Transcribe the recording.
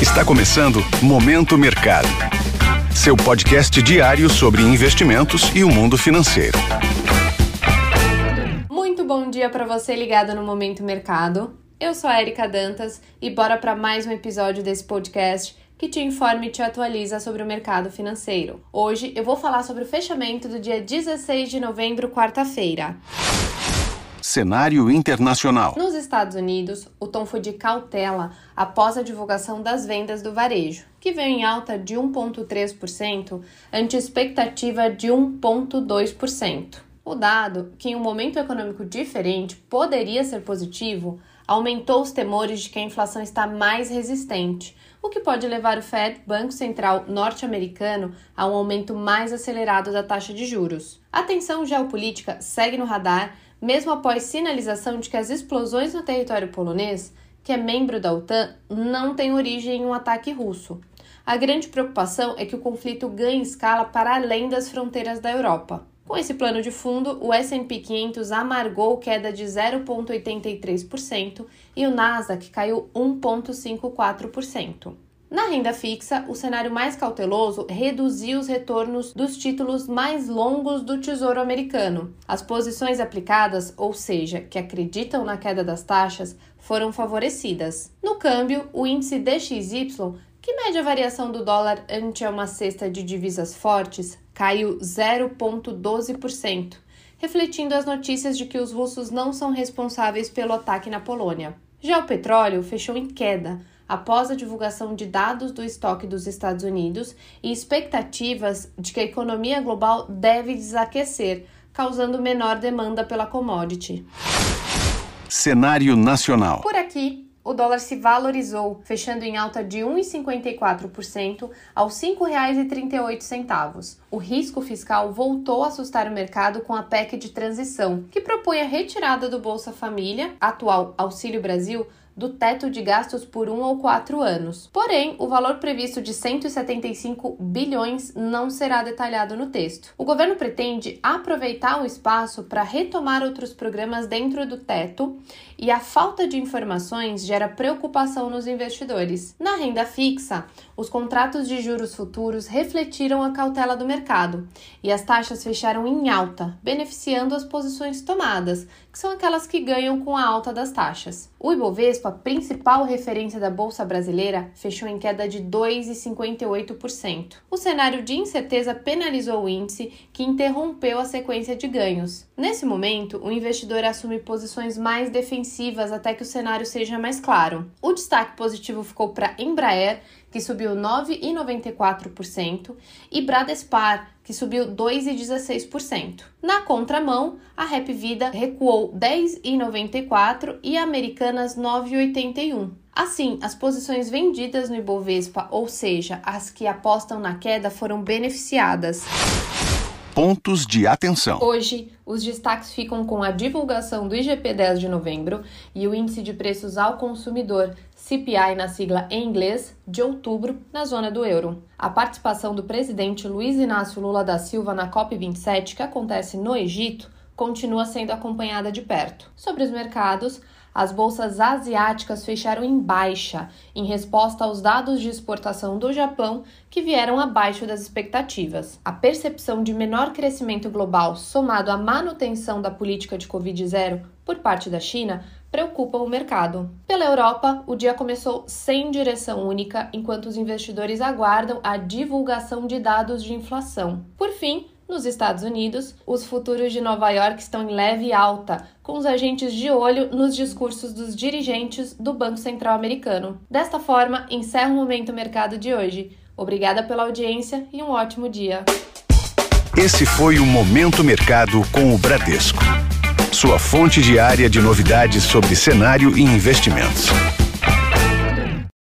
Está começando Momento Mercado. Seu podcast diário sobre investimentos e o mundo financeiro. Muito bom dia para você ligado no Momento Mercado. Eu sou a Erika Dantas e bora para mais um episódio desse podcast que te informa e te atualiza sobre o mercado financeiro. Hoje eu vou falar sobre o fechamento do dia 16 de novembro, quarta-feira. Cenário internacional. Nos Estados Unidos, o tom foi de cautela após a divulgação das vendas do varejo, que veio em alta de 1,3% ante expectativa de 1,2%. O dado, que em um momento econômico diferente poderia ser positivo, aumentou os temores de que a inflação está mais resistente, o que pode levar o Fed, Banco Central norte-americano, a um aumento mais acelerado da taxa de juros. A tensão geopolítica segue no radar mesmo após sinalização de que as explosões no território polonês, que é membro da OTAN, não têm origem em um ataque russo. A grande preocupação é que o conflito ganhe escala para além das fronteiras da Europa. Com esse plano de fundo, o S&P 500 amargou queda de 0,83% e o Nasdaq caiu 1,54%. Na renda fixa, o cenário mais cauteloso reduziu os retornos dos títulos mais longos do Tesouro Americano. As posições aplicadas, ou seja, que acreditam na queda das taxas, foram favorecidas. No câmbio, o índice DXY, que mede a variação do dólar ante uma cesta de divisas fortes, caiu 0,12%, refletindo as notícias de que os russos não são responsáveis pelo ataque na Polônia. Já o petróleo fechou em queda após a divulgação de dados do estoque dos Estados Unidos e expectativas de que a economia global deve desaquecer, causando menor demanda pela commodity. Cenário nacional. Por aqui, o dólar se valorizou, fechando em alta de 1,54% aos R$ 5,38. O risco fiscal voltou a assustar o mercado com a PEC de transição, que propõe a retirada do Bolsa Família, atual Auxílio Brasil, do teto de gastos por um ou quatro anos. Porém, o valor previsto de 175 bilhões não será detalhado no texto. O governo pretende aproveitar o espaço para retomar outros programas dentro do teto e a falta de informações gera preocupação nos investidores. Na renda fixa, os contratos de juros futuros refletiram a cautela do mercado e as taxas fecharam em alta, beneficiando as posições tomadas, que são aquelas que ganham com a alta das taxas. O Ibovespa, principal referência da bolsa brasileira, fechou em queda de 2,58%. O cenário de incerteza penalizou o índice, que interrompeu a sequência de ganhos. Nesse momento, o investidor assume posições mais defensivas até que o cenário seja mais claro. O destaque positivo ficou para Embraer, que subiu 9,94%, e Bradespar, que subiu 2,16%. Na contramão, a Rap Vida recuou 10,94% e a Americanas 9,81%. Assim, as posições vendidas no Ibovespa, ou seja, as que apostam na queda, foram beneficiadas. Pontos de atenção. Hoje, os destaques ficam com a divulgação do IGP 10 de novembro e o índice de preços ao consumidor, CPI na sigla em inglês, de outubro, na zona do euro. A participação do presidente Luiz Inácio Lula da Silva na COP27, que acontece no Egito, continua sendo acompanhada de perto. Sobre os mercados, as bolsas asiáticas fecharam em baixa, em resposta aos dados de exportação do Japão, que vieram abaixo das expectativas. A percepção de menor crescimento global, somado à manutenção da política de Covid-0 por parte da China, preocupa o mercado. Pela Europa, o dia começou sem direção única, enquanto os investidores aguardam a divulgação de dados de inflação. Por fim, nos Estados Unidos, os futuros de Nova York estão em leve alta, com os agentes de olho nos discursos dos dirigentes do Banco Central americano. Desta forma, encerra o Momento Mercado de hoje. Obrigada pela audiência e um ótimo dia. Esse foi o Momento Mercado com o Bradesco. Sua fonte diária de novidades sobre cenário e investimentos.